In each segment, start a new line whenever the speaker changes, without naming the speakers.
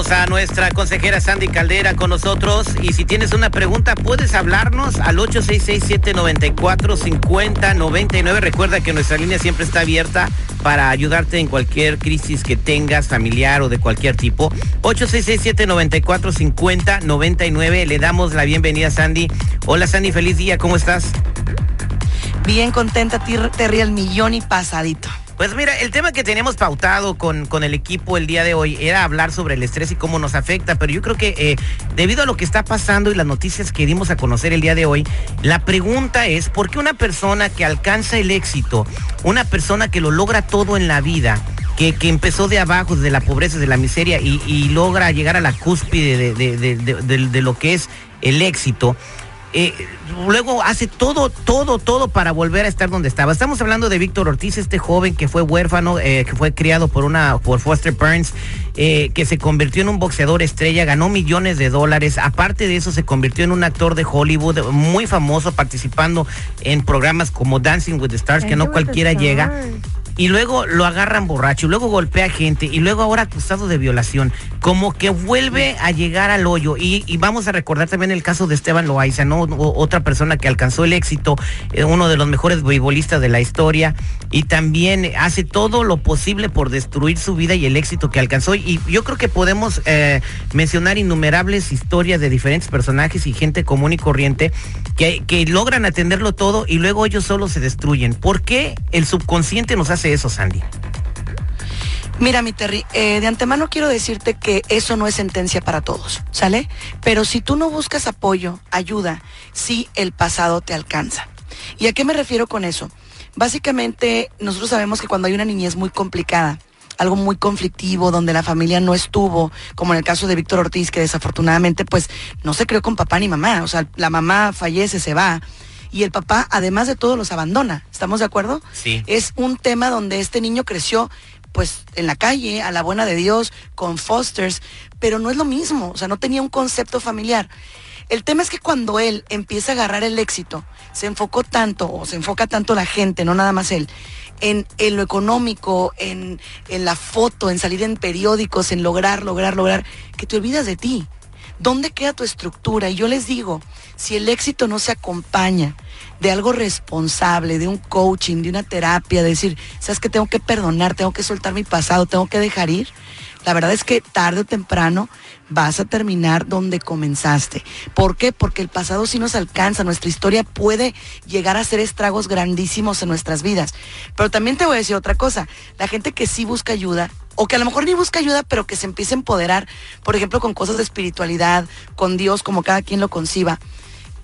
Tenemos a nuestra consejera Sandy Caldera con nosotros y si tienes una pregunta puedes hablarnos al 866-794-5099. Recuerda que nuestra línea siempre está abierta para ayudarte en cualquier crisis que tengas familiar o de cualquier tipo. 866-794-5099. Le damos la bienvenida a Sandy. Hola Sandy, feliz día, ¿cómo estás?
Bien contenta, Terry, el millón y pasadito.
Pues mira, el tema que teníamos pautado con, con el equipo el día de hoy era hablar sobre el estrés y cómo nos afecta, pero yo creo que eh, debido a lo que está pasando y las noticias que dimos a conocer el día de hoy, la pregunta es, ¿por qué una persona que alcanza el éxito, una persona que lo logra todo en la vida, que, que, empezó de abajo, de la pobreza, de la miseria y, logra llegar a la cúspide de, de, de, de, lo que es el éxito, eh, luego hace todo, todo, todo para volver a estar donde estaba. Estamos hablando de Víctor Ortiz, este joven que fue huérfano, eh, que fue criado por una, por Foster Burns, eh, que se convirtió en un boxeador estrella, ganó millones de dólares. Aparte de eso, se convirtió en un actor de Hollywood muy famoso, participando en programas como Dancing with the Stars, que no cualquiera llega y luego lo agarran borracho, y luego golpea gente, y luego ahora acusado de violación, como que vuelve a llegar al hoyo. Y, vamos a recordar también el caso de Esteban Loaiza, ¿no? otra persona que alcanzó el éxito, eh, uno de los mejores beisbolistas de la historia, y también hace todo lo posible por destruir su vida y el éxito que alcanzó. Y yo creo que podemos eh, mencionar innumerables historias de diferentes personajes y gente común y corriente que, que logran atenderlo todo y luego ellos solo se destruyen. ¿Por qué el subconsciente nos hace eso, Sandy?
Mira, mi Terry, eh, de antemano quiero decirte que eso no es sentencia para todos, ¿sale? Pero si tú no buscas apoyo, ayuda, sí el pasado te alcanza. ¿Y a qué me refiero con eso? Básicamente, nosotros sabemos que cuando hay una niñez muy complicada, algo muy conflictivo, donde la familia no estuvo, como en el caso de Víctor Ortiz, que desafortunadamente pues no se creó con papá ni mamá, o sea, la mamá fallece, se va, y el papá, además de todo, los abandona. ¿Estamos de acuerdo?
Sí.
Es un tema donde este niño creció pues en la calle, a la buena de Dios, con fosters, pero no es lo mismo, o sea, no tenía un concepto familiar. El tema es que cuando él empieza a agarrar el éxito, se enfocó tanto, o se enfoca tanto la gente, no nada más él, en, en lo económico, en, en la foto, en salir en periódicos, en lograr, lograr, lograr, que te olvidas de ti. ¿Dónde queda tu estructura? Y yo les digo, si el éxito no se acompaña de algo responsable, de un coaching, de una terapia, de decir, sabes que tengo que perdonar, tengo que soltar mi pasado, tengo que dejar ir, la verdad es que tarde o temprano vas a terminar donde comenzaste. ¿Por qué? Porque el pasado sí nos alcanza, nuestra historia puede llegar a hacer estragos grandísimos en nuestras vidas. Pero también te voy a decir otra cosa, la gente que sí busca ayuda, o que a lo mejor ni busca ayuda, pero que se empiece a empoderar, por ejemplo, con cosas de espiritualidad, con Dios, como cada quien lo conciba,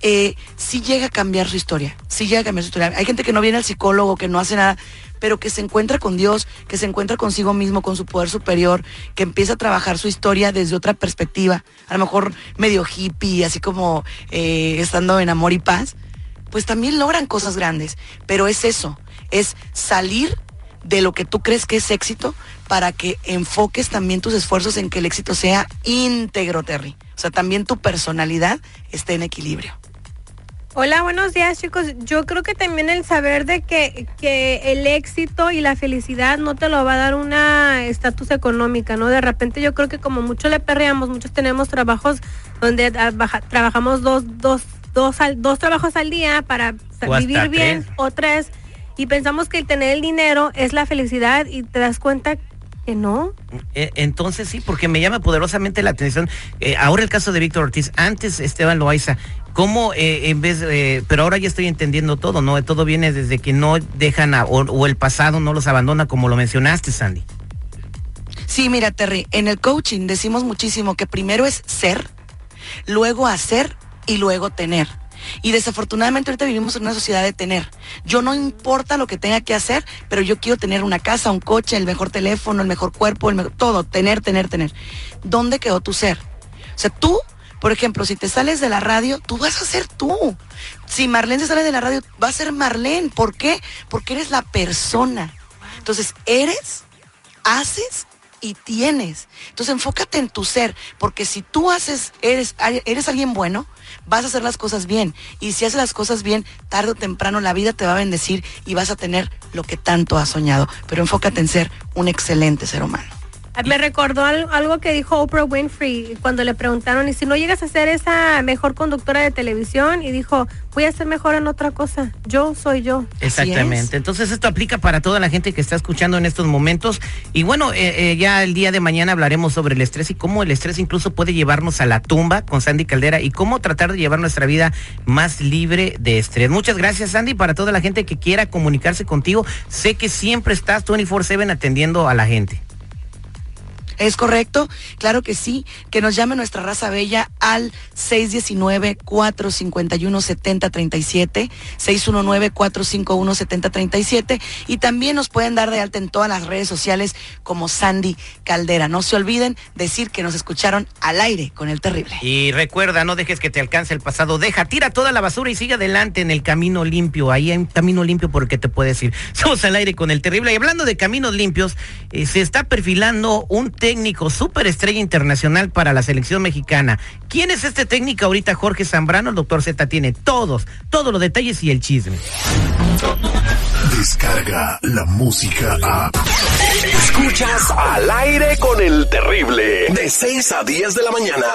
eh, sí llega a cambiar su historia, sí llega a cambiar su historia. Hay gente que no viene al psicólogo, que no hace nada, pero que se encuentra con Dios, que se encuentra consigo mismo, con su poder superior, que empieza a trabajar su historia desde otra perspectiva, a lo mejor medio hippie, así como eh, estando en amor y paz, pues también logran cosas grandes. Pero es eso, es salir de lo que tú crees que es éxito para que enfoques también tus esfuerzos en que el éxito sea íntegro, Terry. O sea, también tu personalidad esté en equilibrio.
Hola, buenos días chicos. Yo creo que también el saber de que, que el éxito y la felicidad no te lo va a dar una estatus económica, ¿no? De repente yo creo que como mucho le perreamos, muchos tenemos trabajos donde trabajamos dos, dos, dos, al, dos trabajos al día para vivir bien o tres y pensamos que el tener el dinero es la felicidad y te das cuenta que no.
E, entonces sí, porque me llama poderosamente la atención. Eh, ahora el caso de Víctor Ortiz, antes Esteban Loaiza, ¿cómo eh, en vez, eh, pero ahora ya estoy entendiendo todo, ¿no? Todo viene desde que no dejan a, o, o, el pasado no los abandona, como lo mencionaste, Sandy.
Sí, mira, Terry, en el coaching decimos muchísimo que primero es ser, luego hacer y luego tener. Y desafortunadamente ahorita vivimos en una sociedad de tener. Yo no importa lo que tenga que hacer, pero yo quiero tener una casa, un coche, el mejor teléfono, el mejor cuerpo, el mejor, todo, tener, tener, tener. ¿Dónde quedó tu ser? O sea, tú Por ejemplo, si te sales de la radio, tú vas a ser tú. Si Marlene se sale de la radio, va a ser Marlene. ¿Por qué? Porque eres la persona. Entonces, eres, haces y tienes. Entonces enfócate en tu ser, porque si tú haces, eres, eres alguien bueno, vas a hacer las cosas bien. Y si haces las cosas bien, tarde o temprano la vida te va a bendecir y vas a tener lo que tanto has soñado. Pero enfócate en ser un excelente ser humano.
Me recordó algo que dijo Oprah Winfrey cuando le preguntaron, ¿y si no llegas a ser esa mejor conductora de televisión? Y dijo, voy a ser mejor en otra cosa. Yo soy yo.
Exactamente. Entonces esto aplica para toda la gente que está escuchando en estos momentos. Y bueno, eh, eh, ya el día de mañana hablaremos sobre el estrés y cómo el estrés incluso puede llevarnos a la tumba con Sandy Caldera y cómo tratar de llevar nuestra vida más libre de estrés. Muchas gracias Sandy para toda la gente que quiera comunicarse contigo. Sé que siempre estás 24/7 atendiendo a la gente.
¿Es correcto? Claro que sí. Que nos llame nuestra raza bella al 619-451-7037, 619-451-7037 y también nos pueden dar de alta en todas las redes sociales como Sandy Caldera. No se olviden decir que nos escucharon al aire con el terrible.
Y recuerda, no dejes que te alcance el pasado. Deja, tira toda la basura y sigue adelante en el camino limpio. Ahí hay un camino limpio porque te puedes ir. Somos al aire con el terrible. Y hablando de caminos limpios, eh, se está perfilando un tema técnico, superestrella internacional para la selección mexicana. ¿Quién es este técnico ahorita, Jorge Zambrano? El doctor Z tiene todos, todos los detalles y el chisme.
Descarga la música a... Escuchas al aire con el terrible, de 6 a 10 de la mañana.